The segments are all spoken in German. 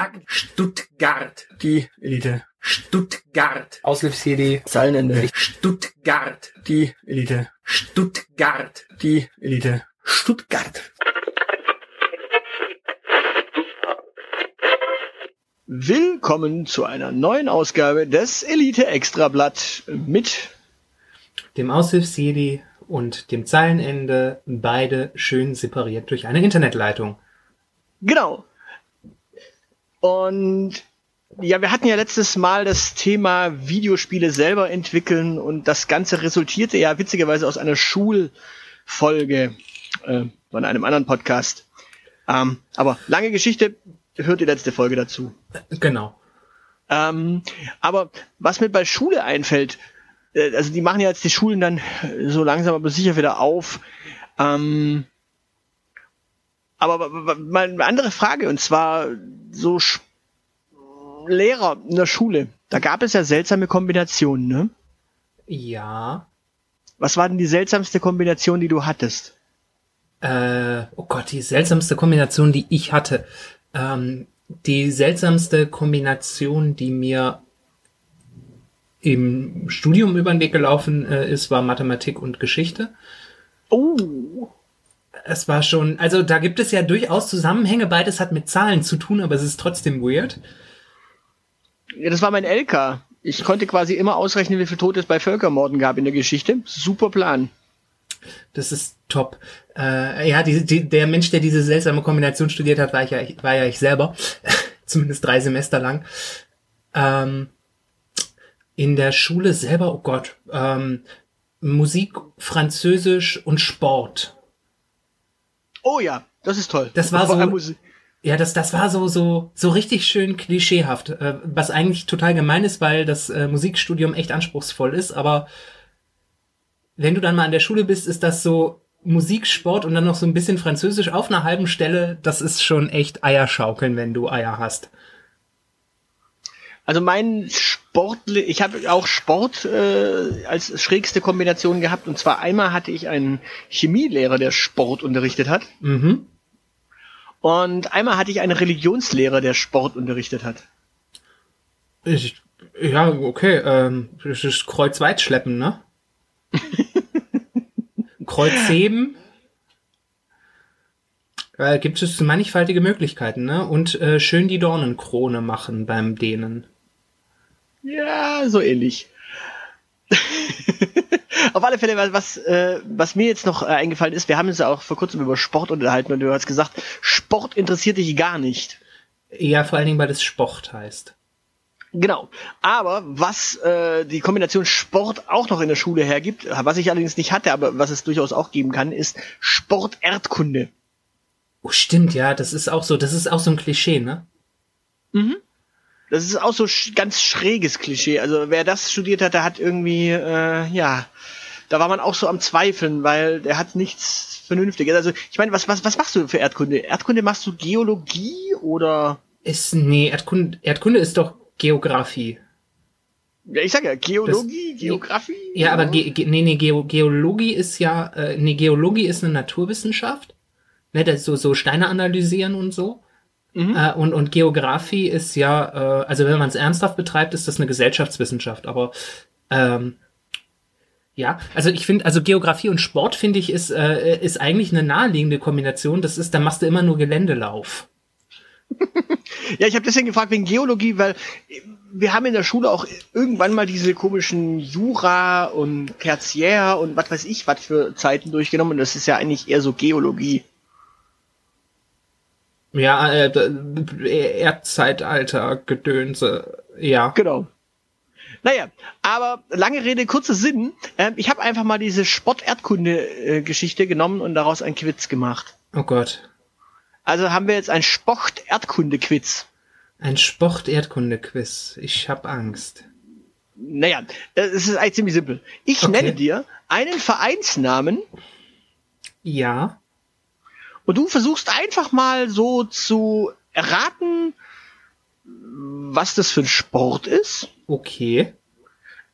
Sag Stuttgart. Die Elite. Stuttgart. Aushilfs-CD. Zeilenende. Stuttgart. Die Elite. Stuttgart. Die Elite. Stuttgart. Willkommen zu einer neuen Ausgabe des Elite Extrablatt mit dem Aushilfs-CD und dem Zeilenende, beide schön separiert durch eine Internetleitung. Genau. Und ja, wir hatten ja letztes Mal das Thema Videospiele selber entwickeln und das Ganze resultierte ja witzigerweise aus einer Schulfolge äh, von einem anderen Podcast. Ähm, aber lange Geschichte, hört die letzte Folge dazu. Genau. Ähm, aber was mir bei Schule einfällt, äh, also die machen ja jetzt die Schulen dann so langsam aber sicher wieder auf. Ähm, aber mal eine andere Frage, und zwar so Lehrer in der Schule. Da gab es ja seltsame Kombinationen, ne? Ja. Was war denn die seltsamste Kombination, die du hattest? Äh, oh Gott, die seltsamste Kombination, die ich hatte. Ähm, die seltsamste Kombination, die mir im Studium über den Weg gelaufen äh, ist, war Mathematik und Geschichte. Oh es war schon, also da gibt es ja durchaus Zusammenhänge, beides hat mit Zahlen zu tun, aber es ist trotzdem weird. Ja, das war mein LK. Ich konnte quasi immer ausrechnen, wie viel Tote es bei Völkermorden gab in der Geschichte. Super Plan. Das ist top. Äh, ja, die, die, der Mensch, der diese seltsame Kombination studiert hat, war, ich ja, war ja ich selber. Zumindest drei Semester lang. Ähm, in der Schule selber, oh Gott, ähm, Musik, Französisch und Sport Oh ja, das ist toll. Das war so. Ja, das, das war so, so, so richtig schön klischeehaft, äh, was eigentlich total gemein ist, weil das äh, Musikstudium echt anspruchsvoll ist, aber wenn du dann mal an der Schule bist, ist das so Musik, Sport und dann noch so ein bisschen Französisch auf einer halben Stelle, das ist schon echt Eierschaukeln, wenn du Eier hast. Also mein Sport, ich habe auch Sport äh, als schrägste Kombination gehabt. Und zwar einmal hatte ich einen Chemielehrer, der Sport unterrichtet hat. Mhm. Und einmal hatte ich einen Religionslehrer, der Sport unterrichtet hat. Ich, ja, okay. Ähm, das ist Kreuzweitschleppen, ne? Kreuzheben. Äh, gibt es mannigfaltige Möglichkeiten, ne? Und äh, schön die Dornenkrone machen beim Dehnen. Ja, so ähnlich. Auf alle Fälle, was, äh, was mir jetzt noch äh, eingefallen ist, wir haben uns ja auch vor kurzem über Sport unterhalten und du hast gesagt, Sport interessiert dich gar nicht. Ja, vor allen Dingen, weil es Sport heißt. Genau. Aber was äh, die Kombination Sport auch noch in der Schule hergibt, was ich allerdings nicht hatte, aber was es durchaus auch geben kann, ist Sport-Erdkunde. Oh, stimmt, ja, das ist auch so, das ist auch so ein Klischee, ne? Mhm. Das ist auch so ganz schräges Klischee. Also wer das studiert hat, der hat irgendwie, äh, ja, da war man auch so am Zweifeln, weil der hat nichts Vernünftiges. Also ich meine, was, was, was machst du für Erdkunde? Erdkunde machst du Geologie oder? Ist, nee, Erdkunde, Erdkunde ist doch Geografie. Ja, ich sag ja, Geologie, das, Geografie. Ja, aber Ge Ge nee, nee, Ge Geologie ist ja, äh, nee, Geologie ist eine Naturwissenschaft. Ne, das so, so Steine analysieren und so. Mhm. Äh, und, und Geografie ist ja, äh, also wenn man es ernsthaft betreibt, ist das eine Gesellschaftswissenschaft. Aber ähm, ja, also ich finde, also Geografie und Sport finde ich ist, äh, ist eigentlich eine naheliegende Kombination. Das ist, da machst du immer nur Geländelauf. ja, ich habe deswegen gefragt wegen Geologie, weil wir haben in der Schule auch irgendwann mal diese komischen Jura und Tertiär und was weiß ich was für Zeiten durchgenommen. Und das ist ja eigentlich eher so Geologie. Ja, äh, Erdzeitalter, Gedönse, ja. Genau. Naja, aber lange Rede, kurzer Sinn. Äh, ich habe einfach mal diese Sport-Erdkunde-Geschichte genommen und daraus ein Quiz gemacht. Oh Gott. Also haben wir jetzt ein Sport-Erdkunde-Quiz. Ein Sport-Erdkunde-Quiz. Ich hab Angst. naja, es ist eigentlich ziemlich simpel. Ich okay. nenne dir einen Vereinsnamen. Ja. Und du versuchst einfach mal so zu erraten, was das für ein Sport ist. Okay.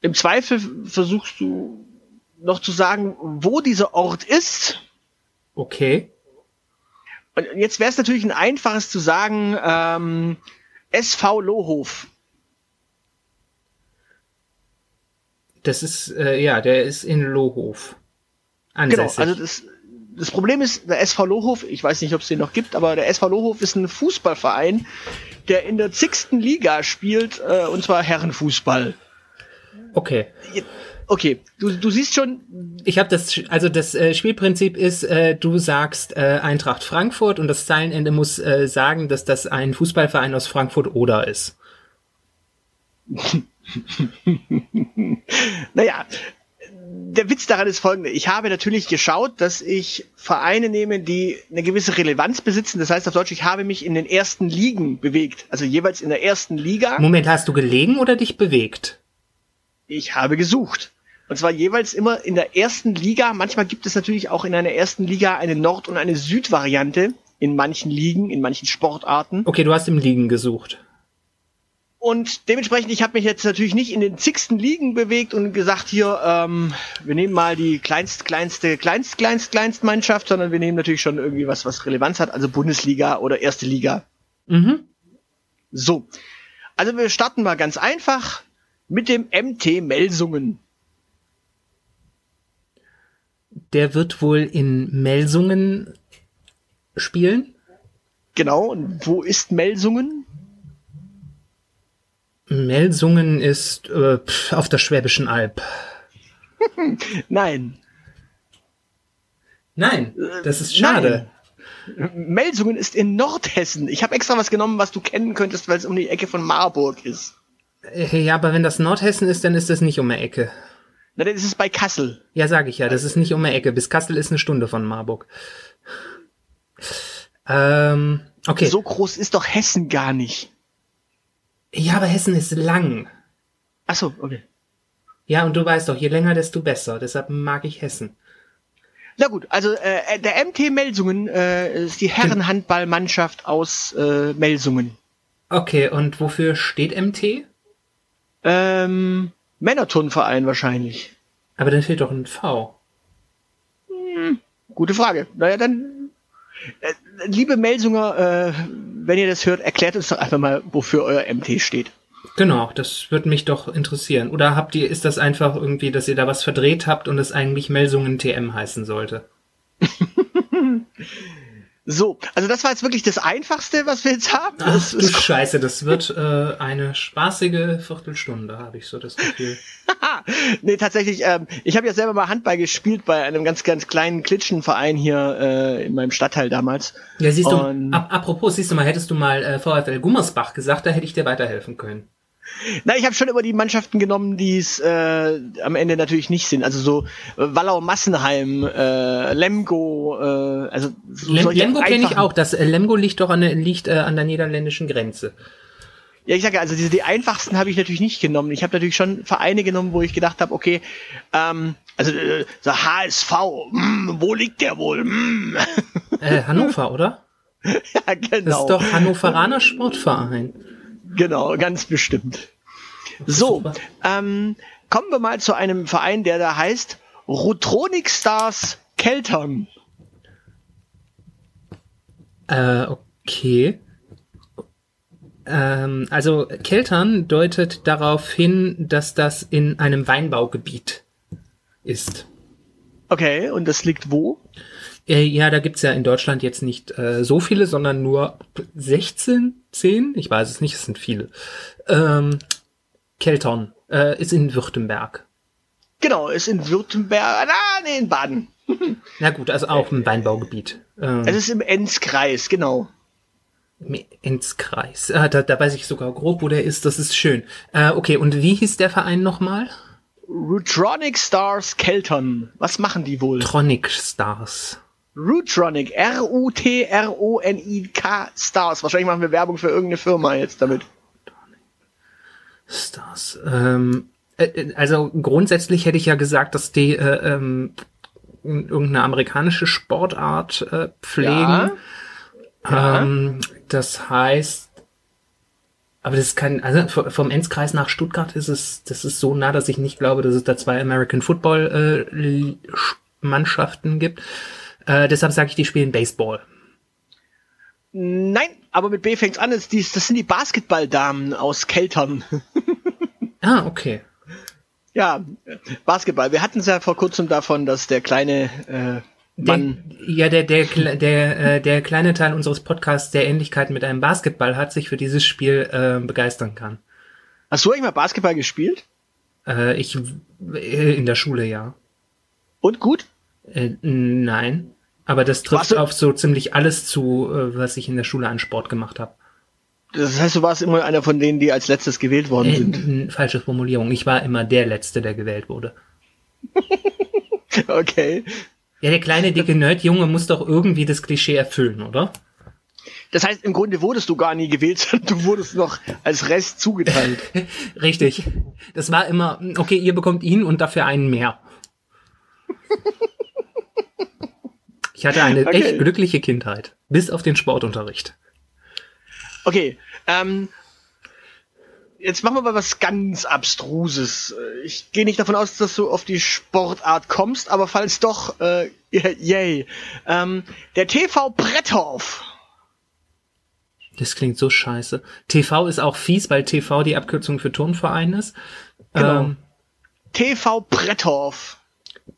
Im Zweifel versuchst du noch zu sagen, wo dieser Ort ist. Okay. Und jetzt wäre es natürlich ein einfaches zu sagen, ähm, SV Lohof. Das ist, äh, ja, der ist in Lohof. Ansässig. Genau, also das, das Problem ist, der SV Lohof, ich weiß nicht, ob es den noch gibt, aber der SV Lohof ist ein Fußballverein, der in der zigsten Liga spielt, äh, und zwar Herrenfußball. Okay. Okay, du, du siehst schon. Ich habe das, also das äh, Spielprinzip ist, äh, du sagst äh, Eintracht Frankfurt und das Zeilenende muss äh, sagen, dass das ein Fußballverein aus Frankfurt oder ist. naja, der Witz daran ist folgende. Ich habe natürlich geschaut, dass ich Vereine nehme, die eine gewisse Relevanz besitzen. Das heißt auf Deutsch, ich habe mich in den ersten Ligen bewegt. Also jeweils in der ersten Liga. Moment, hast du gelegen oder dich bewegt? Ich habe gesucht. Und zwar jeweils immer in der ersten Liga. Manchmal gibt es natürlich auch in einer ersten Liga eine Nord- und eine Südvariante in manchen Ligen, in manchen Sportarten. Okay, du hast im Ligen gesucht. Und dementsprechend, ich habe mich jetzt natürlich nicht in den zigsten Ligen bewegt und gesagt, hier, ähm, wir nehmen mal die kleinst, kleinste, kleinst, kleinst, kleinst Mannschaft, sondern wir nehmen natürlich schon irgendwie was, was Relevanz hat, also Bundesliga oder erste Liga. Mhm. So. Also wir starten mal ganz einfach mit dem MT Melsungen. Der wird wohl in Melsungen spielen. Genau, und wo ist Melsungen? Melsungen ist äh, auf der Schwäbischen Alb. Nein. Nein, das ist schade. Nein. Melsungen ist in Nordhessen. Ich habe extra was genommen, was du kennen könntest, weil es um die Ecke von Marburg ist. Äh, ja, aber wenn das Nordhessen ist, dann ist das nicht um die Ecke. Na, dann ist es bei Kassel. Ja, sage ich ja, das ist nicht um die Ecke. Bis Kassel ist eine Stunde von Marburg. Ähm, okay. So groß ist doch Hessen gar nicht. Ja, aber Hessen ist lang. Ach so, okay. Ja, und du weißt doch, je länger, desto besser. Deshalb mag ich Hessen. Na gut, also äh, der MT Melsungen äh, ist die Herrenhandballmannschaft aus äh, Melsungen. Okay, und wofür steht MT? Ähm, Männerturnverein wahrscheinlich. Aber dann fehlt doch ein V. Hm, gute Frage. Naja, dann, äh, liebe Melsunger, äh, wenn ihr das hört, erklärt uns doch einfach mal, wofür euer MT steht. Genau, das würde mich doch interessieren. Oder habt ihr, ist das einfach irgendwie, dass ihr da was verdreht habt und es eigentlich Melsungen TM heißen sollte? So, also das war jetzt wirklich das Einfachste, was wir jetzt haben. Ach, das du Scheiße, das wird äh, eine spaßige Viertelstunde, habe ich so das Gefühl. nee, tatsächlich, ähm, ich habe ja selber mal Handball gespielt bei einem ganz, ganz kleinen Klitschenverein hier äh, in meinem Stadtteil damals. Ja, siehst du, ap apropos, siehst du mal, hättest du mal äh, VfL Gummersbach gesagt, da hätte ich dir weiterhelfen können. Na, ich habe schon immer die Mannschaften genommen, die es äh, am Ende natürlich nicht sind. Also so äh, Wallau Massenheim, äh, Lemgo, äh, also so Lem Lemgo kenne ich auch. Das äh, Lemgo liegt doch an der, liegt äh, an der niederländischen Grenze. Ja, ich sage also diese die einfachsten habe ich natürlich nicht genommen. Ich habe natürlich schon Vereine genommen, wo ich gedacht habe, okay, ähm, also äh, so HSV, mh, hm, wo liegt der wohl? Mh. Hm. Äh, Hannover, oder? ja, genau. Das ist doch Hannoveraner Sportverein. Genau, ganz bestimmt. So, ähm, kommen wir mal zu einem Verein, der da heißt Rotronic Stars Keltern. Äh, okay. Ähm, also Keltern deutet darauf hin, dass das in einem Weinbaugebiet ist. Okay, und das liegt wo? Äh, ja, da gibt's ja in Deutschland jetzt nicht äh, so viele, sondern nur 16, 10, ich weiß es nicht, es sind viele. Ähm, Kelton äh, ist in Württemberg. Genau, ist in Württemberg, ah, nee, in Baden. Na gut, also auch im Weinbaugebiet. Ähm, es ist im Enzkreis, genau. Im Enzkreis. Ah, da, da weiß ich sogar grob, wo der ist, das ist schön. Äh, okay, und wie hieß der Verein nochmal? Rutronic Stars Kelton. Was machen die wohl? Tronic Stars. Rutronic, R-U-T-R-O-N-I-K Stars. Wahrscheinlich machen wir Werbung für irgendeine Firma jetzt damit. Stars. Ähm, Äh, also grundsätzlich hätte ich ja gesagt, dass die äh, ähm, irgendeine amerikanische Sportart äh, pflegen. Ja. Ja. Ähm, das heißt, aber das kann, also vom Enzkreis nach Stuttgart ist es, das ist so nah, dass ich nicht glaube, dass es da zwei American Football äh, Mannschaften gibt. Äh, deshalb sage ich, die spielen Baseball. Nein, aber mit B fängt's an. Das, das sind die Basketballdamen aus Keltern. ah, okay. Ja, Basketball. Wir hatten es ja vor kurzem davon, dass der kleine äh, Mann. Der, ja, der, der, der, äh, der kleine Teil unseres Podcasts, der Ähnlichkeiten mit einem Basketball hat, sich für dieses Spiel äh, begeistern kann. Hast du eigentlich mal Basketball gespielt? Äh, ich äh, in der Schule, ja. Und gut? Äh, nein. Aber das trifft auf so ziemlich alles zu, äh, was ich in der Schule an Sport gemacht habe. Das heißt, du warst immer einer von denen, die als letztes gewählt worden äh, sind. Falsche Formulierung. Ich war immer der Letzte, der gewählt wurde. okay. Ja, der kleine, dicke Nerdjunge muss doch irgendwie das Klischee erfüllen, oder? Das heißt, im Grunde wurdest du gar nie gewählt, du wurdest noch als Rest zugeteilt. Richtig. Das war immer, okay, ihr bekommt ihn und dafür einen mehr. Ich hatte eine okay. echt glückliche Kindheit. Bis auf den Sportunterricht. Okay, ähm, jetzt machen wir mal was ganz Abstruses. Ich gehe nicht davon aus, dass du auf die Sportart kommst, aber falls doch, äh, yay. Ähm, der TV Bretthof. Das klingt so scheiße. TV ist auch fies, weil TV die Abkürzung für Turnverein ist. Genau. Ähm, TV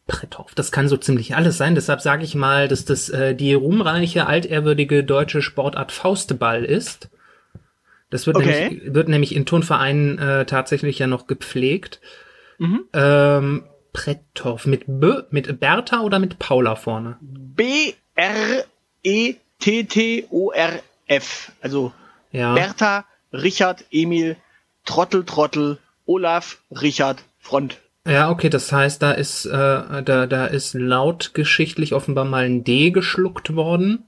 Bretthof, das kann so ziemlich alles sein. Deshalb sage ich mal, dass das äh, die ruhmreiche, altehrwürdige deutsche Sportart Faustball ist. Das wird, okay. nämlich, wird nämlich in Turnvereinen äh, tatsächlich ja noch gepflegt. Mhm. Ähm, Prettorf mit B, mit Bertha oder mit Paula vorne? B-R-E-T-T-O-R-F. Also ja. Bertha, Richard, Emil, Trottel, Trottel, Olaf, Richard, Front. Ja, okay, das heißt, da ist, äh, da, da ist laut geschichtlich offenbar mal ein D geschluckt worden.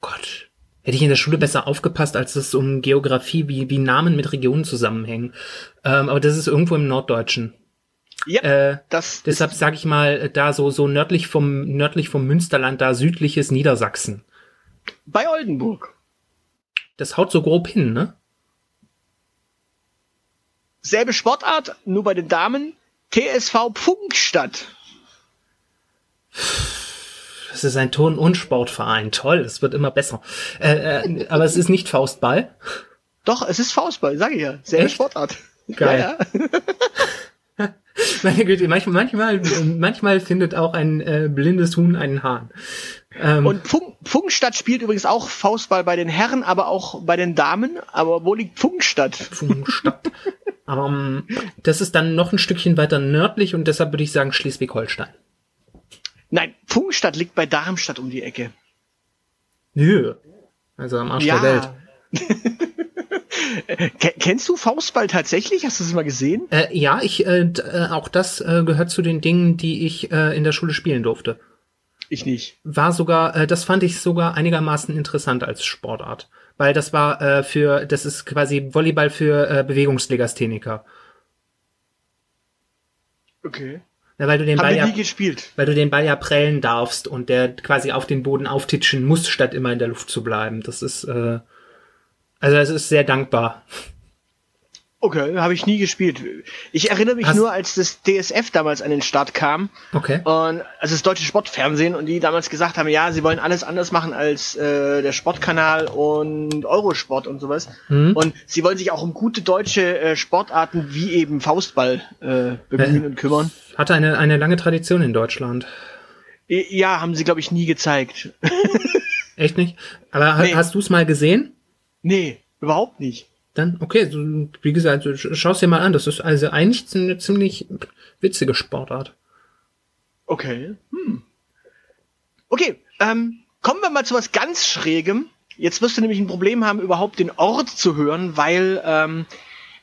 Gott. Hätte ich in der Schule besser aufgepasst, als es um Geografie, wie, wie Namen mit Regionen zusammenhängen. Ähm, aber das ist irgendwo im Norddeutschen. Ja, äh, das deshalb sage ich mal, da so so nördlich vom nördlich vom Münsterland, da südliches Niedersachsen. Bei Oldenburg. Das haut so grob hin, ne? Selbe Sportart, nur bei den Damen. TSV Pfungstadt. Es ist ein Turn- und Sportverein. Toll, es wird immer besser. Äh, äh, aber es ist nicht Faustball. Doch, es ist Faustball, sage ich ja. Sehr Sportart. Geil. Ja, ja. Meine Güte, manchmal, manchmal, manchmal findet auch ein äh, blindes Huhn einen Hahn. Ähm, und Funk, Funkstadt spielt übrigens auch Faustball bei den Herren, aber auch bei den Damen. Aber wo liegt Funkstadt? Funkstadt. aber um, ähm, das ist dann noch ein Stückchen weiter nördlich und deshalb würde ich sagen Schleswig-Holstein. Nein, Pfungstadt liegt bei Darmstadt um die Ecke. Nö. Also am Arsch ja. der Welt. Kennst du Faustball tatsächlich? Hast du es mal gesehen? Äh, ja, ich äh, äh, auch das äh, gehört zu den Dingen, die ich äh, in der Schule spielen durfte. Ich nicht. War sogar, äh, das fand ich sogar einigermaßen interessant als Sportart, weil das war äh, für, das ist quasi Volleyball für äh, Bewegungslegastheniker. Okay. Ja, weil du den Haben Ball ja, nie gespielt. weil du den Ball ja prellen darfst und der quasi auf den Boden auftitschen muss, statt immer in der Luft zu bleiben. Das ist, äh, also es ist sehr dankbar. Okay, habe ich nie gespielt. Ich erinnere mich Hast nur, als das DSF damals an den Start kam. Okay. Und also das deutsche Sportfernsehen und die damals gesagt haben, ja, sie wollen alles anders machen als äh, der Sportkanal und Eurosport und sowas. Mhm. Und sie wollen sich auch um gute deutsche äh, Sportarten wie eben Faustball äh, bemühen äh, und kümmern. Hatte eine, eine lange Tradition in Deutschland. Ja, haben sie, glaube ich, nie gezeigt. Echt nicht? Aber nee. hast du es mal gesehen? Nee, überhaupt nicht. Dann, okay, so, wie gesagt, schau es dir mal an. Das ist also eigentlich eine ziemlich witzige Sportart. Okay. Hm. Okay, ähm, kommen wir mal zu was ganz Schrägem. Jetzt wirst du nämlich ein Problem haben, überhaupt den Ort zu hören, weil ähm,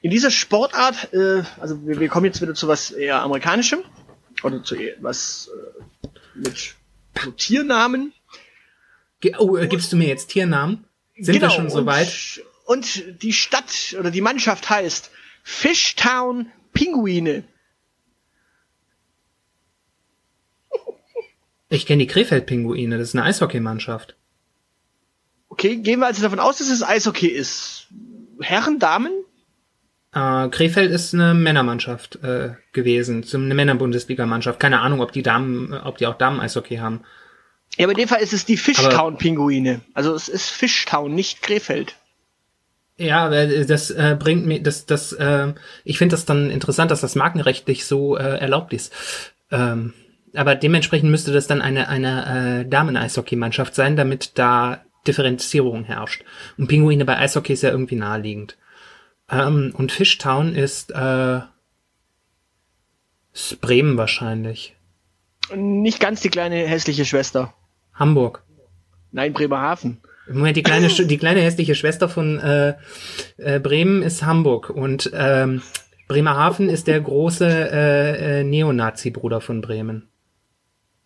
in dieser Sportart, äh, also wir, wir kommen jetzt wieder zu was eher amerikanischem oder zu was äh, mit so Tiernamen. Oh, äh, gibst du mir jetzt Tiernamen? Sind genau, wir schon so weit? Und die Stadt oder die Mannschaft heißt Fishtown Pinguine. Ich kenne die Krefeld-Pinguine, das ist eine Eishockeymannschaft. Okay, gehen wir also davon aus, dass es Eishockey ist. Herren, Damen? Äh, Krefeld ist eine Männermannschaft äh, gewesen, eine Männerbundesligamannschaft. Keine Ahnung, ob die Damen, ob die auch Damen-Eishockey haben. Ja, aber in dem Fall ist es die Fishtown-Pinguine. Also es ist Fishtown, nicht Krefeld. Ja, das äh, bringt mir, das, das, äh, ich finde das dann interessant, dass das markenrechtlich so äh, erlaubt ist. Ähm, aber dementsprechend müsste das dann eine, eine äh, Damen-Eishockey-Mannschaft sein, damit da Differenzierung herrscht. Und Pinguine bei Eishockey ist ja irgendwie naheliegend. Ähm, und Fishtown ist, äh, ist Bremen wahrscheinlich. Nicht ganz die kleine hässliche Schwester. Hamburg. Nein, Bremerhaven. Moment, die kleine, die kleine hässliche Schwester von äh, äh, Bremen ist Hamburg und ähm, Bremerhaven ist der große äh, äh, Neonazi-Bruder von Bremen.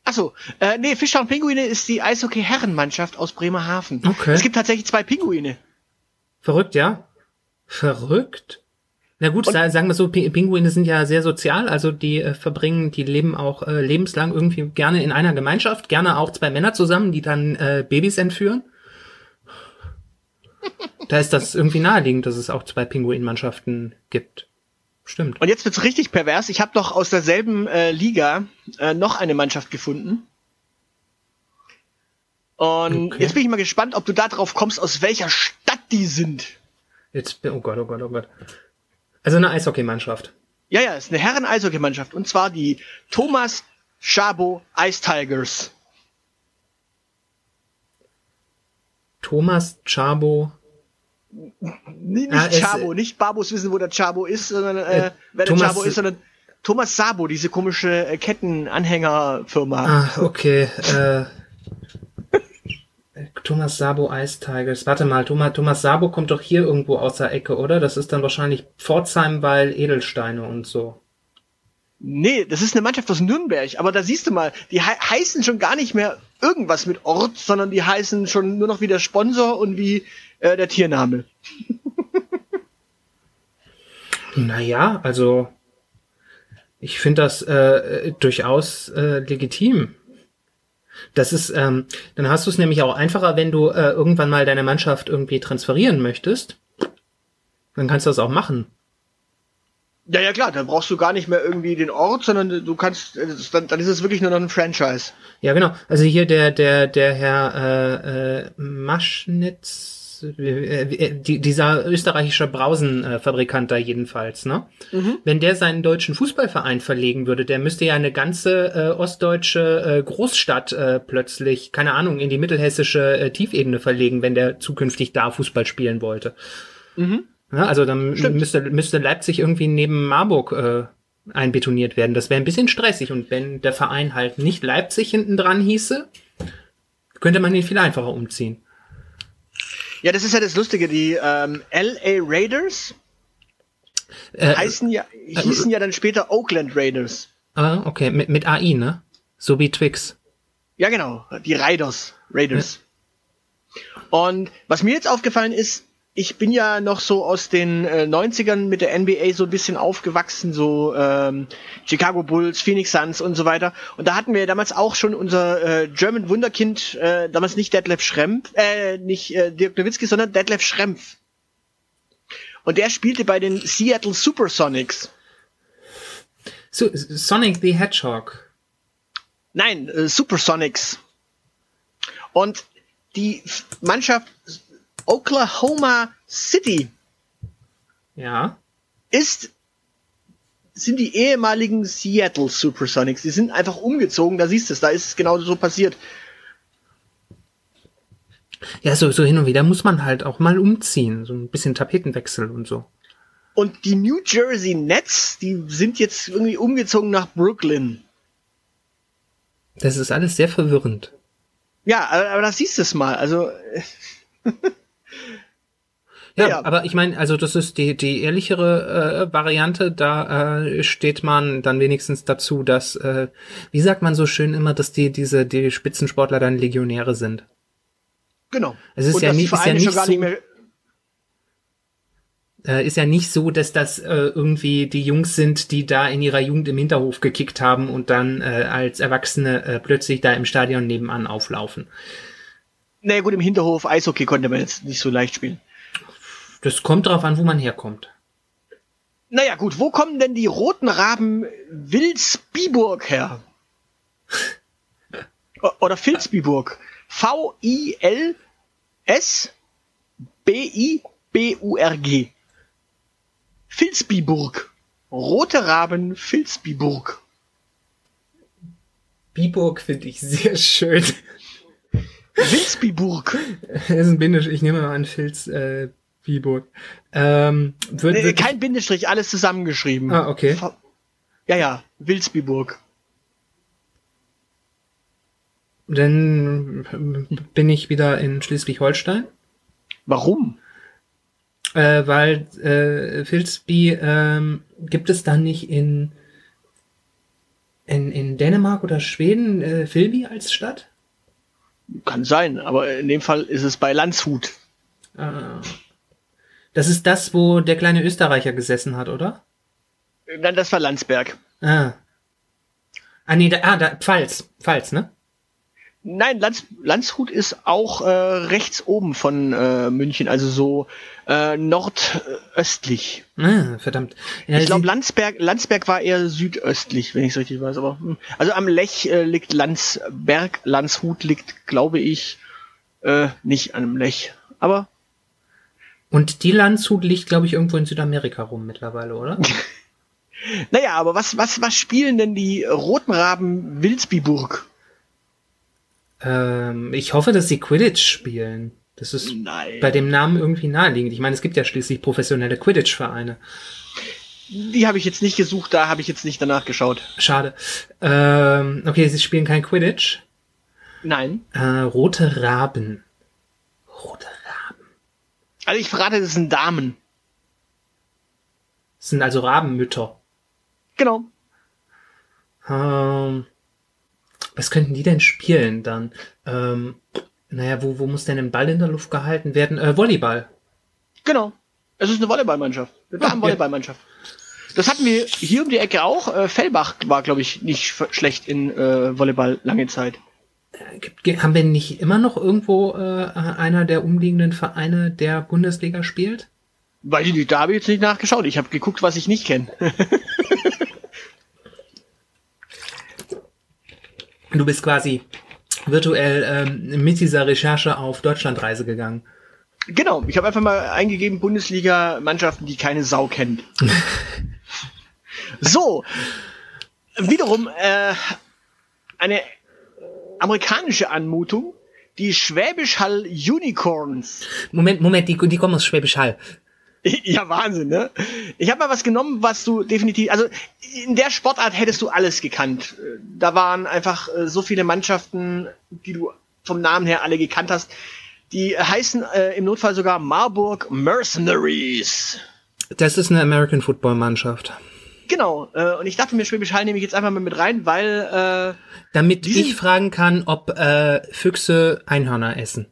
Achso, äh, nee, Fischer und Pinguine ist die Eishockey-Herrenmannschaft aus Bremerhaven. Okay. Es gibt tatsächlich zwei Pinguine. Verrückt, ja? Verrückt? Na gut, und, sagen wir so, Pinguine sind ja sehr sozial, also die äh, verbringen, die leben auch äh, lebenslang irgendwie gerne in einer Gemeinschaft, gerne auch zwei Männer zusammen, die dann äh, Babys entführen. Da ist das irgendwie naheliegend, dass es auch zwei Pinguinmannschaften gibt. Stimmt. Und jetzt wird's richtig pervers. Ich habe doch aus derselben äh, Liga äh, noch eine Mannschaft gefunden. Und okay. jetzt bin ich mal gespannt, ob du da drauf kommst, aus welcher Stadt die sind. Jetzt, oh Gott, oh Gott, oh Gott. Also eine Eishockeymannschaft. Ja, ja, ist eine Herren-Eishockeymannschaft. Und zwar die Thomas Schabo Ice Tigers. Thomas Chabo. Nicht, nicht ah, Chabo, nicht Babos wissen, wo der Chabo ist, sondern äh, äh, wer Thomas, der Chabo ist, sondern Thomas Sabo, diese komische äh, Kettenanhängerfirma. Ah, okay. äh, Thomas Sabo Ice Tigers. Warte mal, Thomas, Thomas Sabo kommt doch hier irgendwo aus der Ecke, oder? Das ist dann wahrscheinlich Pforzheim, weil Edelsteine und so. Nee, das ist eine Mannschaft aus Nürnberg, aber da siehst du mal, die he heißen schon gar nicht mehr irgendwas mit Ort, sondern die heißen schon nur noch wie der Sponsor und wie äh, der Tiername. naja, also ich finde das äh, durchaus äh, legitim. Das ist, ähm, dann hast du es nämlich auch einfacher, wenn du äh, irgendwann mal deine Mannschaft irgendwie transferieren möchtest. Dann kannst du das auch machen. Ja, ja, klar, dann brauchst du gar nicht mehr irgendwie den Ort, sondern du kannst, äh, dann, dann ist es wirklich nur noch ein Franchise. Ja, genau. Also hier der, der, der Herr äh, äh, Maschnitz, äh, äh, die, dieser österreichische Brausenfabrikant da jedenfalls, ne? Mhm. Wenn der seinen deutschen Fußballverein verlegen würde, der müsste ja eine ganze äh, ostdeutsche äh, Großstadt äh, plötzlich, keine Ahnung, in die mittelhessische äh, Tiefebene verlegen, wenn der zukünftig da Fußball spielen wollte. Mhm. Ja, also dann müsste, müsste Leipzig irgendwie neben Marburg äh, einbetoniert werden. Das wäre ein bisschen stressig. Und wenn der Verein halt nicht Leipzig hinten dran hieße, könnte man ihn viel einfacher umziehen. Ja, das ist ja das Lustige. Die ähm, LA Raiders äh, heißen ja, äh, hießen äh, ja dann später Oakland Raiders. Ah, okay, mit, mit AI, ne? So wie Twix. Ja, genau. Die Raiders. Raiders. Ja. Und was mir jetzt aufgefallen ist, ich bin ja noch so aus den äh, 90ern mit der NBA so ein bisschen aufgewachsen, so ähm, Chicago Bulls, Phoenix Suns und so weiter. Und da hatten wir damals auch schon unser äh, German Wunderkind, äh, damals nicht Detlef Schrempf, äh, nicht äh, Dirk Nowitzki, sondern Detlef Schrempf. Und der spielte bei den Seattle Supersonics. So, Sonic the Hedgehog. Nein, äh, Supersonics. Und die Mannschaft Oklahoma City. Ja. Ist sind die ehemaligen Seattle Supersonics. Die sind einfach umgezogen, da siehst du es, da ist es genau so passiert. Ja, so, so hin und wieder muss man halt auch mal umziehen, so ein bisschen Tapetenwechsel und so. Und die New Jersey Nets, die sind jetzt irgendwie umgezogen nach Brooklyn. Das ist alles sehr verwirrend. Ja, aber, aber das siehst du es mal. Also Ja, ja, aber ich meine, also das ist die, die ehrlichere äh, Variante. Da äh, steht man dann wenigstens dazu, dass, äh, wie sagt man so schön immer, dass die, diese, die Spitzensportler dann Legionäre sind. Genau. Es ist Und ja, nie, ist ja nicht so, nicht äh, ist ja nicht so, dass das äh, irgendwie die Jungs sind, die da in ihrer Jugend im Hinterhof gekickt haben und dann äh, als Erwachsene äh, plötzlich da im Stadion nebenan auflaufen. Naja gut, im Hinterhof Eishockey konnte man jetzt nicht so leicht spielen. Das kommt drauf an, wo man herkommt. Naja gut, wo kommen denn die roten Raben Wilsbiburg her? Oder Filzbiburg? V-I-L-S-B-I-B-U-R-G. Filzbiburg. Rote Raben Filzbiburg. Biburg finde ich sehr schön. Wilsbiburg. Das ist ein Bindestrich, ich nehme mal an Filz äh, Biburg. Ähm, wird, wird kein Bindestrich, alles zusammengeschrieben. Ah, okay. Ja, ja, Wilsbiburg. Dann bin ich wieder in Schleswig-Holstein. Warum? Äh, weil äh, Filsby ähm, gibt es dann nicht in, in, in Dänemark oder Schweden äh, Filby als Stadt? Kann sein, aber in dem Fall ist es bei Landshut. Ah. Das ist das, wo der kleine Österreicher gesessen hat, oder? Nein, das war Landsberg. Ah. Ah, nee, da, ah, da, Pfalz. Pfalz, ne? Nein, Lands, Landshut ist auch äh, rechts oben von äh, München, also so äh, nordöstlich. Ah, verdammt. Ja, ich glaube, Landsberg, Landsberg war eher südöstlich, wenn ich es richtig weiß. Aber hm. also am Lech äh, liegt Landsberg, Landshut liegt, glaube ich, äh, nicht an dem Lech. Aber und die Landshut liegt, glaube ich, irgendwo in Südamerika rum mittlerweile, oder? naja, aber was, was, was spielen denn die Roten Raben Wilsbiburg? Ähm, ich hoffe, dass sie Quidditch spielen. Das ist Nein. bei dem Namen irgendwie naheliegend. Ich meine, es gibt ja schließlich professionelle Quidditch-Vereine. Die habe ich jetzt nicht gesucht, da habe ich jetzt nicht danach geschaut. Schade. Ähm, okay, sie spielen kein Quidditch. Nein. Äh, rote Raben. Rote Raben. Also ich verrate, das sind Damen. Das sind also Rabenmütter. Genau. Ähm, was könnten die denn spielen dann? Ähm, naja, wo, wo muss denn ein Ball in der Luft gehalten werden? Äh, Volleyball. Genau. Es ist eine Volleyballmannschaft. Eine ah, Damen-Volleyballmannschaft. Das hatten wir hier um die Ecke auch. Äh, Fellbach war, glaube ich, nicht schlecht in äh, Volleyball lange Zeit. Äh, haben wir nicht immer noch irgendwo äh, einer der umliegenden Vereine der Bundesliga spielt? Weiß ich nicht, da habe ich jetzt nicht nachgeschaut. Ich habe geguckt, was ich nicht kenne. Du bist quasi virtuell ähm, mit dieser Recherche auf Deutschlandreise gegangen. Genau, ich habe einfach mal eingegeben Bundesliga-Mannschaften, die keine Sau kennt. so, wiederum äh, eine amerikanische Anmutung, die Schwäbisch Hall Unicorns. Moment, Moment, die, die kommen aus Schwäbisch Hall. Ja, Wahnsinn, ne? Ich habe mal was genommen, was du definitiv, also in der Sportart hättest du alles gekannt. Da waren einfach äh, so viele Mannschaften, die du vom Namen her alle gekannt hast. Die heißen äh, im Notfall sogar Marburg Mercenaries. Das ist eine American Football Mannschaft. Genau, äh, und ich dachte mir, Schwäbisch Hall nehme ich jetzt einfach mal mit rein, weil äh, damit ich fragen kann, ob äh, Füchse Einhörner essen.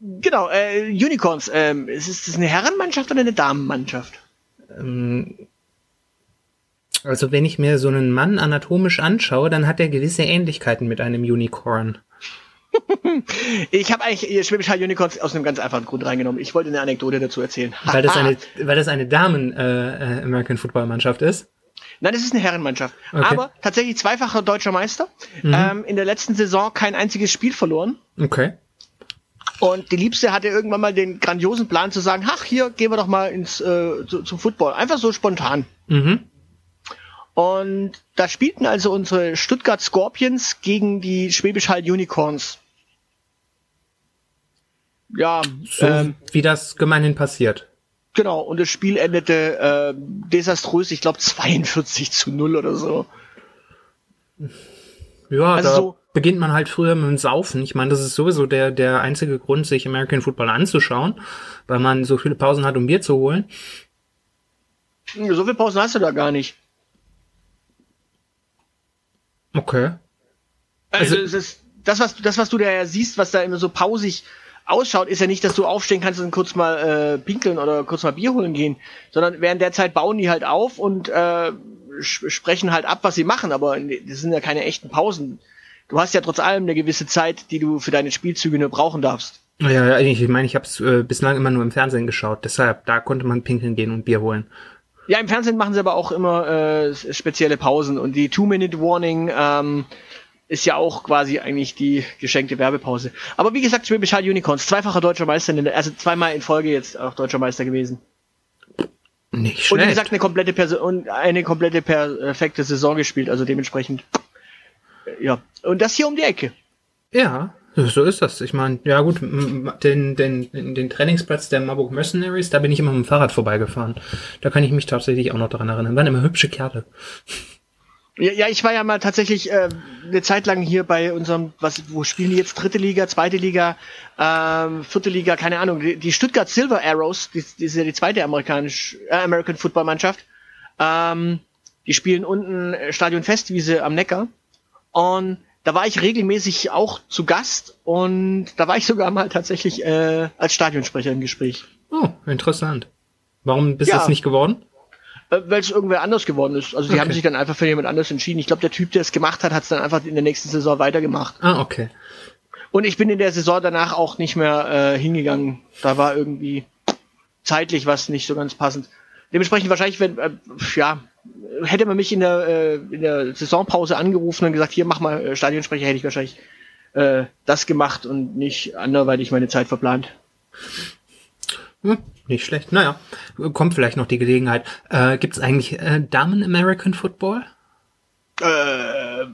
Genau, äh, Unicorns. Ähm, ist es eine Herrenmannschaft oder eine Damenmannschaft? Ähm, also wenn ich mir so einen Mann anatomisch anschaue, dann hat er gewisse Ähnlichkeiten mit einem Unicorn. ich habe eigentlich Schwäbisch Hall Unicorns aus einem ganz einfachen Grund reingenommen. Ich wollte eine Anekdote dazu erzählen. weil das eine, weil das eine Damen äh, äh, American Football Mannschaft ist. Nein, das ist eine Herrenmannschaft. Okay. Aber tatsächlich zweifacher deutscher Meister. Mhm. Ähm, in der letzten Saison kein einziges Spiel verloren. Okay. Und die Liebste hatte irgendwann mal den grandiosen Plan zu sagen, ach, hier gehen wir doch mal ins äh, zu, zum Football. Einfach so spontan. Mhm. Und da spielten also unsere Stuttgart Scorpions gegen die Schwäbisch Hall Unicorns. Ja, so ähm, wie das gemeinhin passiert. Genau, und das Spiel endete äh, desaströs, ich glaube 42 zu 0 oder so. Ja, also da, so, beginnt man halt früher mit dem Saufen. Ich meine, das ist sowieso der, der einzige Grund, sich American Football anzuschauen, weil man so viele Pausen hat, um Bier zu holen. So viele Pausen hast du da gar nicht. Okay. Also, also ist das, was, das, was du da ja siehst, was da immer so pausig ausschaut, ist ja nicht, dass du aufstehen kannst und kurz mal äh, pinkeln oder kurz mal Bier holen gehen, sondern während der Zeit bauen die halt auf und äh, sprechen halt ab, was sie machen, aber das sind ja keine echten Pausen. Du hast ja trotz allem eine gewisse Zeit, die du für deine Spielzüge nur brauchen darfst. Ja, ich meine, ich habe es äh, bislang immer nur im Fernsehen geschaut, deshalb, da konnte man pinkeln gehen und Bier holen. Ja, im Fernsehen machen sie aber auch immer äh, spezielle Pausen und die Two-Minute-Warning ähm, ist ja auch quasi eigentlich die geschenkte Werbepause. Aber wie gesagt, Schwäbisch Hall Unicorns, zweifacher deutscher Meister, also zweimal in Folge jetzt auch deutscher Meister gewesen. Nicht schlecht. Und wie gesagt, eine komplette, Perso und eine komplette perfekte Saison gespielt, also dementsprechend. Ja. Und das hier um die Ecke. Ja, so ist das. Ich meine, ja gut, den, den, den Trainingsplatz der Marburg Mercenaries, da bin ich immer mit dem Fahrrad vorbeigefahren. Da kann ich mich tatsächlich auch noch daran erinnern. Waren immer hübsche Kerle. Ja, ja, ich war ja mal tatsächlich äh, eine Zeit lang hier bei unserem, was, wo spielen die jetzt? Dritte Liga, zweite Liga, ähm, vierte Liga, keine Ahnung. Die, die Stuttgart Silver Arrows, die, die ist ja die zweite amerikanisch, äh, American Football Mannschaft. Ähm, die spielen unten Stadion Festwiese am Neckar. Und da war ich regelmäßig auch zu Gast und da war ich sogar mal tatsächlich äh, als Stadionsprecher im Gespräch. Oh, interessant. Warum bist du ja. das nicht geworden? Äh, Weil es irgendwer anders geworden ist. Also die okay. haben sich dann einfach für jemand anders entschieden. Ich glaube, der Typ, der es gemacht hat, hat es dann einfach in der nächsten Saison weitergemacht. Ah, okay. Und ich bin in der Saison danach auch nicht mehr äh, hingegangen. Da war irgendwie zeitlich was nicht so ganz passend. Dementsprechend wahrscheinlich, wenn, äh, ja, hätte man mich in der, äh, in der Saisonpause angerufen und gesagt, hier mach mal äh, Stadionsprecher, hätte ich wahrscheinlich äh, das gemacht und nicht anderweitig meine Zeit verplant. Hm, nicht schlecht. Naja, kommt vielleicht noch die Gelegenheit. Äh, Gibt es eigentlich äh, Damen American Football? Äh,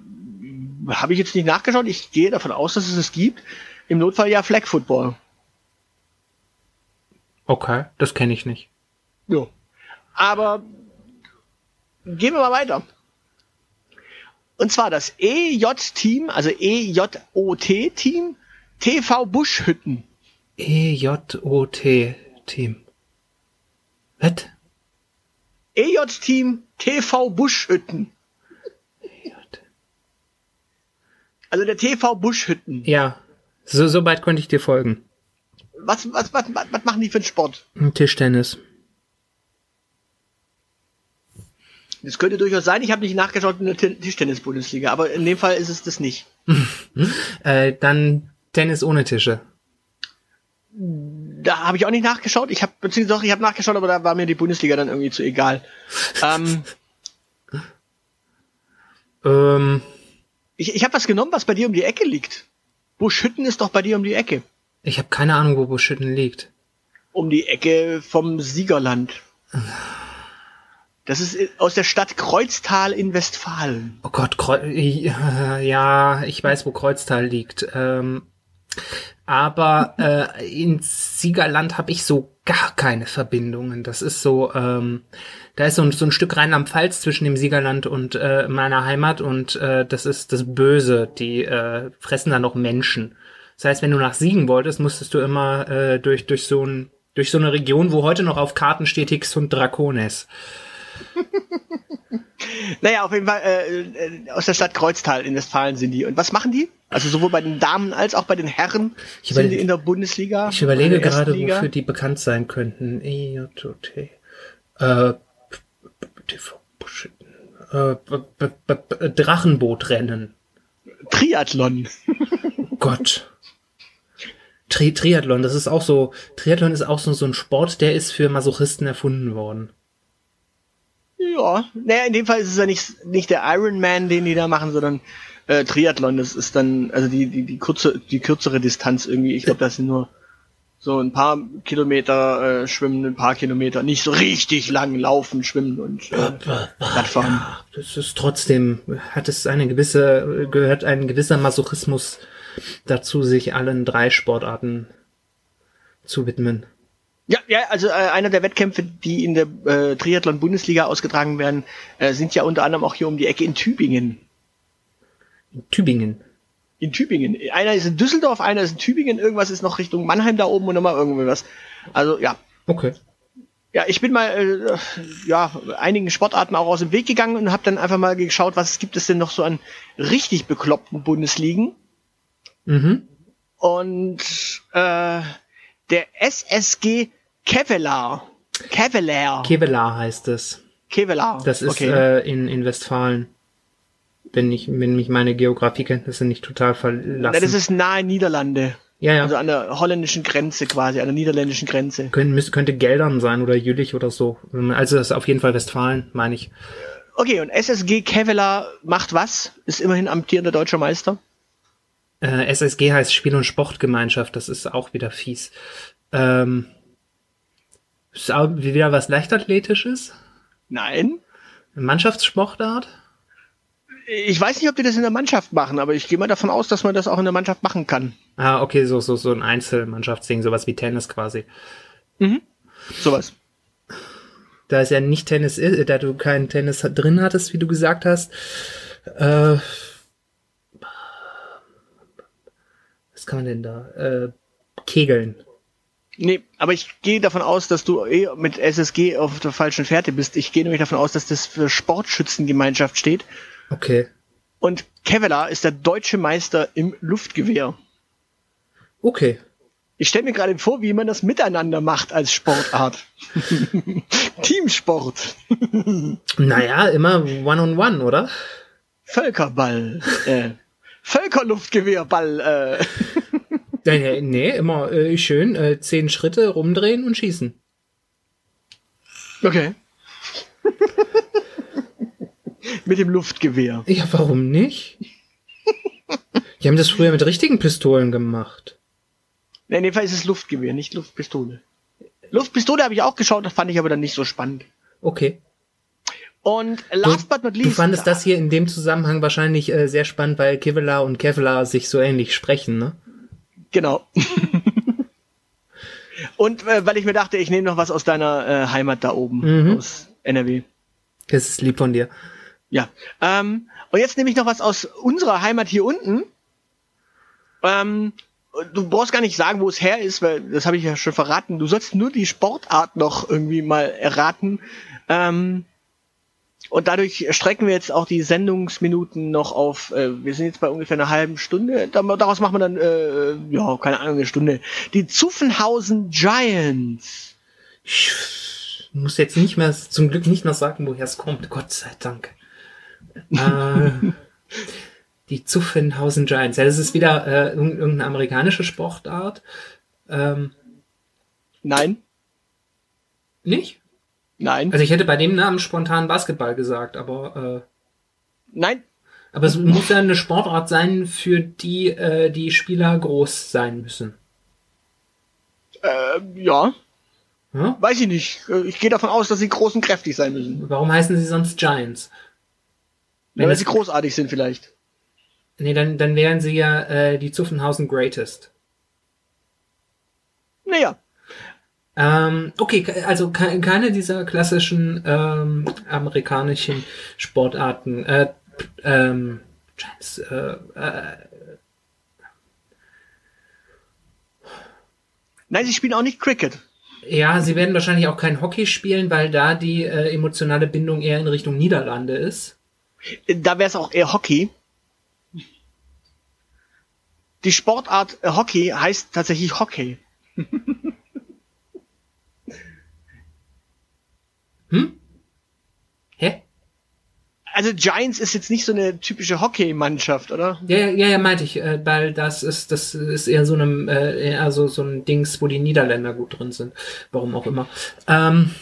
Habe ich jetzt nicht nachgeschaut. Ich gehe davon aus, dass es es gibt. Im Notfall ja Flag Football. Okay, das kenne ich nicht. Ja. Aber Gehen wir mal weiter. Und zwar das EJ-Team, also EJOT-Team, TV Buschhütten. EJOT-Team. Was? EJ-Team TV Buschhütten. EJ. Also der TV Buschhütten. Ja, so, so weit konnte ich dir folgen. Was, was, was, was machen die für einen Sport? Tischtennis. Das könnte durchaus sein. Ich habe nicht nachgeschaut in der Tischtennis-Bundesliga, aber in dem Fall ist es das nicht. äh, dann Tennis ohne Tische. Da habe ich auch nicht nachgeschaut. Ich habe beziehungsweise doch, ich habe nachgeschaut, aber da war mir die Bundesliga dann irgendwie zu egal. ähm, ähm, ich ich habe was genommen, was bei dir um die Ecke liegt. Buschütten ist doch bei dir um die Ecke. Ich habe keine Ahnung, wo Buschütten liegt. Um die Ecke vom Siegerland. Das ist aus der Stadt Kreuztal in Westfalen. Oh Gott, Kreu ja, ich weiß, wo Kreuztal liegt. Ähm, aber äh, ins Siegerland habe ich so gar keine Verbindungen. Das ist so, ähm, da ist so ein, so ein Stück Rheinland-Pfalz zwischen dem Siegerland und äh, meiner Heimat und äh, das ist das Böse. Die äh, fressen da noch Menschen. Das heißt, wenn du nach Siegen wolltest, musstest du immer äh, durch durch so ein durch so eine Region, wo heute noch auf Karten steht Hix und Dracones. naja, auf jeden Fall äh, äh, aus der Stadt Kreuztal in Westfalen sind die. Und was machen die? Also sowohl bei den Damen als auch bei den Herren ich sind die in der Bundesliga. Ich überlege gerade, wofür die bekannt sein könnten. EJT. Äh, äh, Drachenbootrennen. Triathlon. oh Gott. Tri Triathlon, das ist auch so, Triathlon ist auch so, so ein Sport, der ist für Masochisten erfunden worden. Ja, naja, in dem Fall ist es ja nicht, nicht der Ironman, den die da machen, sondern äh, Triathlon. Das ist dann, also die, die, die, kurze, die kürzere Distanz irgendwie. Ich glaube, das sind nur so ein paar Kilometer äh, schwimmen, ein paar Kilometer, nicht so richtig lang laufen, schwimmen und äh, Radfahren. Ja, das ist trotzdem, hat es eine gewisse, gehört ein gewisser Masochismus dazu, sich allen drei Sportarten zu widmen. Ja, ja, also äh, einer der Wettkämpfe, die in der äh, Triathlon-Bundesliga ausgetragen werden, äh, sind ja unter anderem auch hier um die Ecke in Tübingen. In Tübingen? In Tübingen. Einer ist in Düsseldorf, einer ist in Tübingen, irgendwas ist noch Richtung Mannheim da oben und nochmal irgendwas. Also ja. Okay. Ja, ich bin mal äh, ja einigen Sportarten auch aus dem Weg gegangen und habe dann einfach mal geschaut, was gibt es denn noch so an richtig bekloppten Bundesligen. Mhm. Und äh, der SSG Kevlar. Kevlar. Kevlar heißt es. Kevlar. Das ist okay. äh, in, in Westfalen. Wenn, ich, wenn mich meine Geografiekenntnisse nicht total verlassen. Das ist nahe Niederlande. Ja, ja. Also an der holländischen Grenze quasi, an der niederländischen Grenze. Könnte, könnte Geldern sein oder Jülich oder so. Also das ist auf jeden Fall Westfalen, meine ich. Okay, und SSG Kevlar macht was? Ist immerhin amtierender deutscher Meister. Äh, SSG heißt Spiel- und Sportgemeinschaft, das ist auch wieder fies. Ähm, ist auch wieder was Leichtathletisches? Nein. Mannschaftssportart? Ich weiß nicht, ob die das in der Mannschaft machen, aber ich gehe mal davon aus, dass man das auch in der Mannschaft machen kann. Ah, okay, so, so, so ein Einzelmannschaftsding, sowas wie Tennis quasi. Mhm. Sowas. Da es ja nicht Tennis ist, äh, da du keinen Tennis drin hattest, wie du gesagt hast, äh, was kann man denn da? Äh, Kegeln. Nee, aber ich gehe davon aus, dass du eh mit SSG auf der falschen Fährte bist. Ich gehe nämlich davon aus, dass das für Sportschützengemeinschaft steht. Okay. Und Kevlar ist der deutsche Meister im Luftgewehr. Okay. Ich stelle mir gerade vor, wie man das miteinander macht als Sportart. Teamsport. naja, immer One-on-One, -on -one, oder? Völkerball. Äh, Völkerluftgewehrball. Äh. nee, nee, immer äh, schön äh, zehn Schritte rumdrehen und schießen. Okay. mit dem Luftgewehr. Ja, warum nicht? Die haben das früher mit richtigen Pistolen gemacht. Nee, in dem Fall ist es Luftgewehr, nicht Luftpistole. Luftpistole habe ich auch geschaut, das fand ich aber dann nicht so spannend. Okay. Und last du, but not least. Du fandest das hier in dem Zusammenhang wahrscheinlich äh, sehr spannend, weil Kevlar und Kevlar sich so ähnlich sprechen, ne? Genau. und äh, weil ich mir dachte, ich nehme noch was aus deiner äh, Heimat da oben, mhm. aus NRW. Das ist lieb von dir. Ja. Ähm, und jetzt nehme ich noch was aus unserer Heimat hier unten. Ähm, du brauchst gar nicht sagen, wo es her ist, weil das habe ich ja schon verraten. Du sollst nur die Sportart noch irgendwie mal erraten. Ähm, und dadurch strecken wir jetzt auch die Sendungsminuten noch auf, äh, wir sind jetzt bei ungefähr einer halben Stunde. Daraus machen wir dann, äh, ja, keine Ahnung, eine Stunde. Die Zuffenhausen Giants. Ich muss jetzt nicht mehr, zum Glück nicht mehr sagen, woher es kommt. Gott sei Dank. äh, die Zuffenhausen Giants. Ja, das ist wieder äh, irgendeine amerikanische Sportart. Ähm, Nein. Nicht? Nein. Also ich hätte bei dem Namen spontan Basketball gesagt, aber äh, Nein. Aber es muss ja eine Sportart sein, für die äh, die Spieler groß sein müssen. Äh, ja. Hm? Weiß ich nicht. Ich gehe davon aus, dass sie groß und kräftig sein müssen. Warum heißen sie sonst Giants? Wenn ja, weil sie großartig sind vielleicht. Nee, dann, dann wären sie ja äh, die Zuffenhausen Greatest. Naja. Ähm, okay, also ke keine dieser klassischen ähm, amerikanischen Sportarten. Äh, ähm, Giants, äh, äh, Nein, sie spielen auch nicht Cricket. Ja, sie werden wahrscheinlich auch kein Hockey spielen, weil da die äh, emotionale Bindung eher in Richtung Niederlande ist. Da wäre es auch eher Hockey. Die Sportart äh, Hockey heißt tatsächlich Hockey. hm? Hä? Also Giants ist jetzt nicht so eine typische Hockey-Mannschaft, oder? Ja, ja, ja, meinte ich, äh, weil das ist, das ist eher so einem, äh, eher so, so ein Dings, wo die Niederländer gut drin sind. Warum auch immer. Ähm,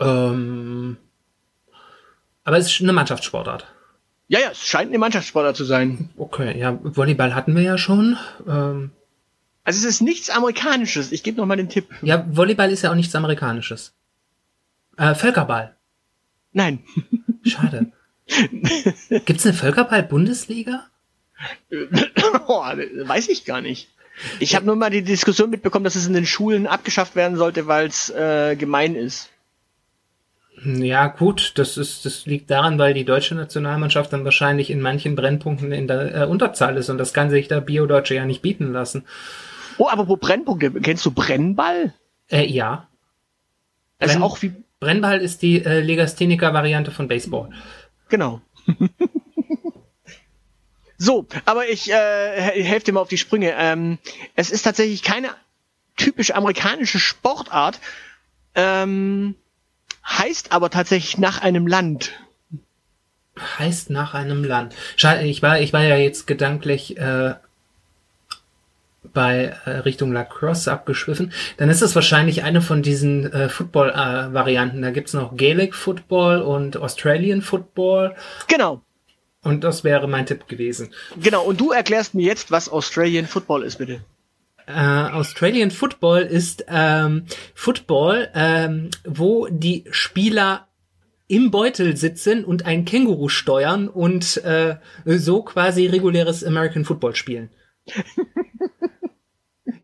ähm, aber es ist eine Mannschaftssportart. Ja, ja, es scheint eine Mannschaftssportler zu sein. Okay, ja, Volleyball hatten wir ja schon. Ähm, also es ist nichts Amerikanisches. Ich gebe noch mal den Tipp. Ja, Volleyball ist ja auch nichts Amerikanisches. Äh, Völkerball. Nein. Schade. Gibt's eine Völkerball-Bundesliga? oh, weiß ich gar nicht. Ich habe nur mal die Diskussion mitbekommen, dass es in den Schulen abgeschafft werden sollte, weil es äh, gemein ist. Ja, gut, das ist, das liegt daran, weil die deutsche Nationalmannschaft dann wahrscheinlich in manchen Brennpunkten in der äh, Unterzahl ist und das kann sich der Bio-Deutsche ja nicht bieten lassen. Oh, aber wo Brennpunkte? Kennst du Brennball? Äh, ja. Das Brenn, ist auch wie. Brennball ist die äh, Legastheniker-Variante von Baseball. Genau. So, aber ich äh, helfe dir mal auf die Sprünge. Ähm, es ist tatsächlich keine typisch amerikanische Sportart, ähm, heißt aber tatsächlich nach einem Land. Heißt nach einem Land. Ich war, ich war ja jetzt gedanklich äh, bei äh, Richtung Lacrosse abgeschwiffen. Dann ist es wahrscheinlich eine von diesen äh, Football-Varianten. da gibt's noch Gaelic Football und Australian Football. Genau. Und das wäre mein Tipp gewesen. Genau, und du erklärst mir jetzt, was Australian Football ist, bitte. Äh, Australian Football ist ähm, Football, ähm, wo die Spieler im Beutel sitzen und ein Känguru steuern und äh, so quasi reguläres American Football spielen.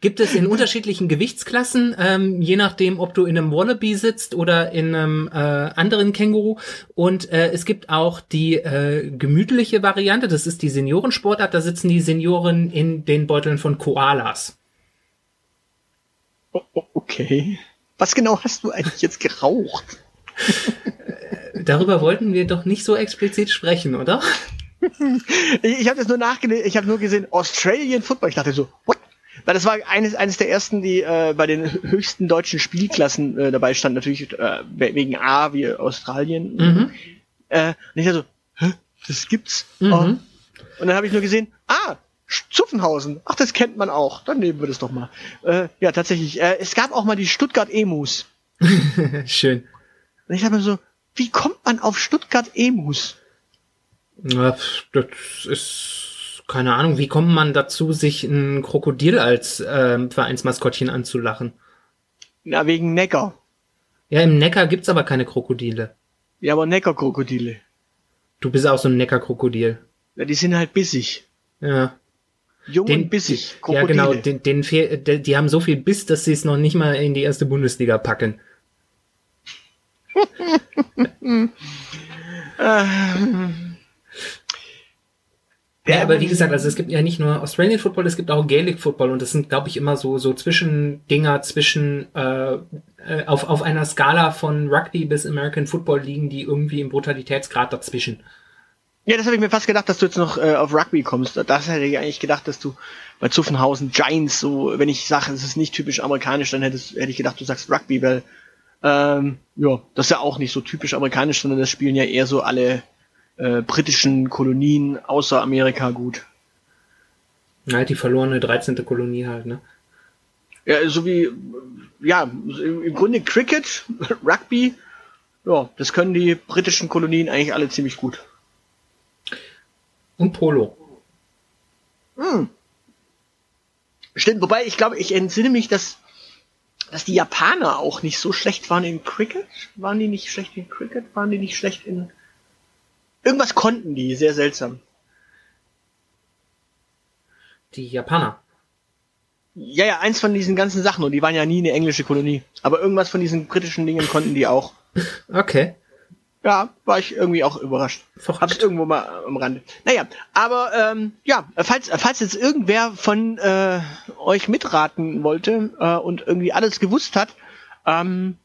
Gibt es in unterschiedlichen Gewichtsklassen, ähm, je nachdem, ob du in einem Wallaby sitzt oder in einem äh, anderen Känguru. Und äh, es gibt auch die äh, gemütliche Variante, das ist die Seniorensportart, da sitzen die Senioren in den Beuteln von Koalas. Oh, oh, okay. Was genau hast du eigentlich jetzt geraucht? Darüber wollten wir doch nicht so explizit sprechen, oder? ich habe jetzt nur nachgelesen, ich habe nur gesehen Australian Football. Ich dachte so, what? Weil das war eines, eines der ersten, die äh, bei den höchsten deutschen Spielklassen äh, dabei stand, natürlich äh, wegen A wie Australien. Mhm. Äh, und ich dachte so, hä, das gibt's? Mhm. Oh. Und dann habe ich nur gesehen, ah, Zuffenhausen. Ach, das kennt man auch. Dann nehmen wir das doch mal. Äh, ja, tatsächlich. Äh, es gab auch mal die Stuttgart Emus. Schön. Und ich habe mir so, wie kommt man auf Stuttgart Emus? Ja, das ist keine Ahnung. Wie kommt man dazu, sich ein Krokodil als äh, Vereinsmaskottchen anzulachen? Na, wegen Neckar. Ja, im Neckar gibt's aber keine Krokodile. Ja, aber Neckar-Krokodile. Du bist auch so ein Neckar-Krokodil. Ja, die sind halt bissig. Ja. Jung den, und bissig. Krokodile. Ja, genau. Den, den die, die haben so viel Biss, dass sie es noch nicht mal in die erste Bundesliga packen. Ja, aber wie gesagt, also es gibt ja nicht nur Australian Football, es gibt auch Gaelic Football und das sind, glaube ich, immer so so Zwischendinger zwischen äh, äh, auf auf einer Skala von Rugby bis American Football liegen, die irgendwie im Brutalitätsgrad dazwischen. Ja, das habe ich mir fast gedacht, dass du jetzt noch äh, auf Rugby kommst. Das hätte ich eigentlich gedacht, dass du bei Zuffenhausen Giants so, wenn ich sage, es ist nicht typisch amerikanisch, dann hättest, hätte ich gedacht, du sagst Rugby, weil ähm, ja, das ist ja auch nicht so typisch amerikanisch, sondern das spielen ja eher so alle äh, britischen Kolonien außer Amerika gut. Ja, die verlorene 13. Kolonie halt, ne? Ja, so wie, ja, im Grunde Cricket, Rugby, ja, das können die britischen Kolonien eigentlich alle ziemlich gut. Und Polo. Hm. Stimmt, wobei ich glaube, ich entsinne mich, dass, dass die Japaner auch nicht so schlecht waren in Cricket. Waren die nicht schlecht in Cricket? Waren die nicht schlecht in. Irgendwas konnten die, sehr seltsam. Die Japaner. Ja, ja, eins von diesen ganzen Sachen und die waren ja nie eine englische Kolonie. Aber irgendwas von diesen britischen Dingen konnten die auch. Okay. Ja, war ich irgendwie auch überrascht. Verrückt. Hab's irgendwo mal am Rande. Naja, aber ähm, ja, falls, falls jetzt irgendwer von äh, euch mitraten wollte äh, und irgendwie alles gewusst hat, ähm,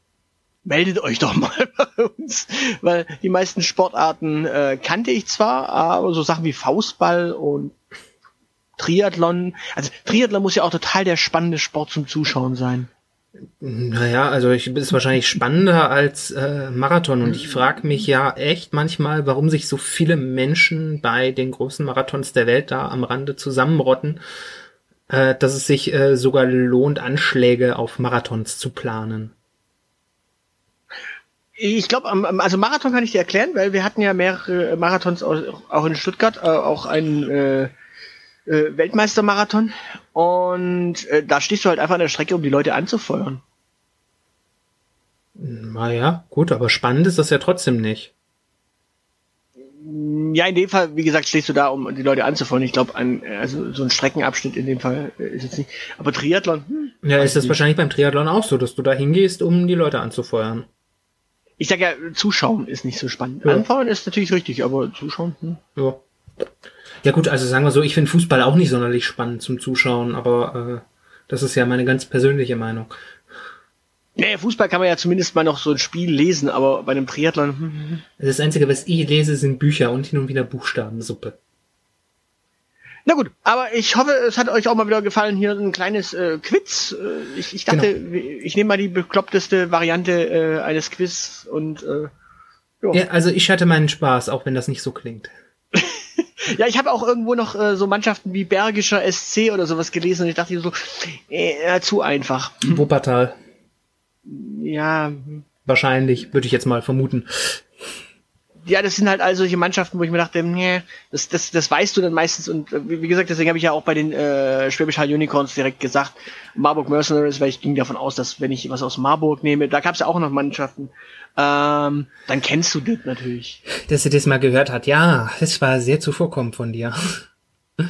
meldet euch doch mal bei uns, weil die meisten Sportarten äh, kannte ich zwar, aber so Sachen wie Faustball und Triathlon, also Triathlon muss ja auch total der spannende Sport zum Zuschauen sein. Naja, also ich ist wahrscheinlich spannender als äh, Marathon und ich frage mich ja echt manchmal, warum sich so viele Menschen bei den großen Marathons der Welt da am Rande zusammenrotten, äh, dass es sich äh, sogar lohnt, Anschläge auf Marathons zu planen. Ich glaube, also Marathon kann ich dir erklären, weil wir hatten ja mehrere Marathons auch in Stuttgart, äh, auch einen äh, äh, Weltmeistermarathon und äh, da stehst du halt einfach an der Strecke, um die Leute anzufeuern. Naja, gut, aber spannend ist das ja trotzdem nicht. Ja, in dem Fall, wie gesagt, stehst du da, um die Leute anzufeuern. Ich glaube, also so ein Streckenabschnitt in dem Fall äh, ist jetzt nicht. Aber Triathlon. Hm, ja, ist das nicht. wahrscheinlich beim Triathlon auch so, dass du da hingehst, um die Leute anzufeuern. Ich sag ja, zuschauen ist nicht so spannend. Ja. Anfeuern ist natürlich richtig, aber zuschauen. Hm. Ja. Ja gut, also sagen wir so, ich finde Fußball auch nicht sonderlich spannend zum Zuschauen, aber äh, das ist ja meine ganz persönliche Meinung. Nee, Fußball kann man ja zumindest mal noch so ein Spiel lesen, aber bei einem Triathlon. Hm, hm, hm. Das Einzige, was ich lese, sind Bücher und hin und wieder Buchstabensuppe. Na gut, aber ich hoffe, es hat euch auch mal wieder gefallen, hier ein kleines äh, Quiz. Äh, ich, ich dachte, genau. ich nehme mal die bekloppteste Variante äh, eines Quiz und äh, ja, also ich hatte meinen Spaß, auch wenn das nicht so klingt. ja, ich habe auch irgendwo noch äh, so Mannschaften wie Bergischer SC oder sowas gelesen und ich dachte so, äh, zu einfach. Wuppertal. Ja. Wahrscheinlich, würde ich jetzt mal vermuten ja, das sind halt all solche Mannschaften, wo ich mir dachte, nee, das, das, das weißt du dann meistens und äh, wie gesagt, deswegen habe ich ja auch bei den äh, Schwäbisch Hall Unicorns direkt gesagt, Marburg Mercenaries, weil ich ging davon aus, dass wenn ich was aus Marburg nehme, da gab es ja auch noch Mannschaften, ähm, dann kennst du das natürlich. Dass sie das mal gehört hat, ja, das war sehr zuvorkommend von dir.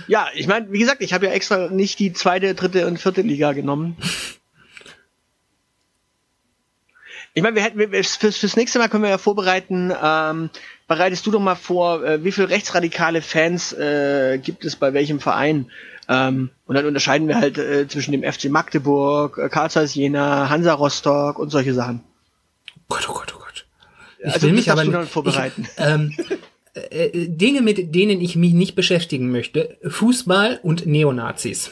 Ja, ich meine, wie gesagt, ich habe ja extra nicht die zweite, dritte und vierte Liga genommen. Ich meine, wir hätten wir, fürs, fürs nächste Mal können wir ja vorbereiten. Ähm, bereitest du doch mal vor, äh, wie viele rechtsradikale Fans äh, gibt es bei welchem Verein? Ähm, und dann unterscheiden wir halt äh, zwischen dem FC Magdeburg, äh, Karl Zeiss Jena, Hansa Rostock und solche Sachen. Oh Gott, oh Gott, oh Gott. Ich also will mich aber nicht vorbereiten. Ich, ähm, äh, äh, Dinge, mit denen ich mich nicht beschäftigen möchte: Fußball und Neonazis.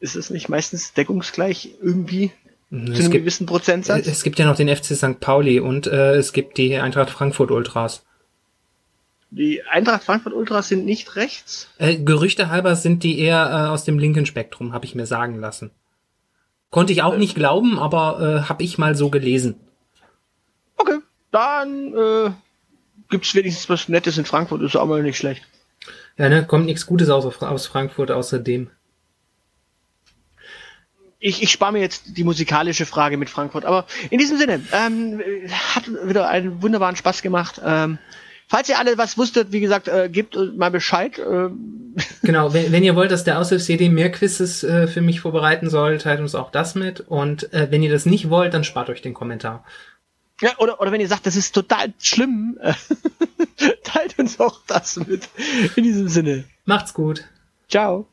Ist es nicht meistens deckungsgleich irgendwie? Zu einem gibt, gewissen Prozentsatz? Es gibt ja noch den FC St. Pauli und äh, es gibt die Eintracht Frankfurt Ultras. Die Eintracht Frankfurt Ultras sind nicht rechts? Äh, Gerüchte halber sind die eher äh, aus dem linken Spektrum, habe ich mir sagen lassen. Konnte ich auch äh, nicht glauben, aber äh, habe ich mal so gelesen. Okay, dann äh, gibt's wenigstens was Nettes in Frankfurt, ist auch mal nicht schlecht. Ja, ne, kommt nichts Gutes aus, aus Frankfurt außerdem ich, ich spare mir jetzt die musikalische Frage mit Frankfurt. Aber in diesem Sinne, ähm, hat wieder einen wunderbaren Spaß gemacht. Ähm, falls ihr alle was wusstet, wie gesagt, äh, gebt mal Bescheid. Äh. Genau, wenn, wenn ihr wollt, dass der Aushilfs-CD mehr Quizzes äh, für mich vorbereiten soll, teilt uns auch das mit. Und äh, wenn ihr das nicht wollt, dann spart euch den Kommentar. Ja, oder, oder wenn ihr sagt, das ist total schlimm, äh, teilt uns auch das mit. In diesem Sinne. Macht's gut. Ciao.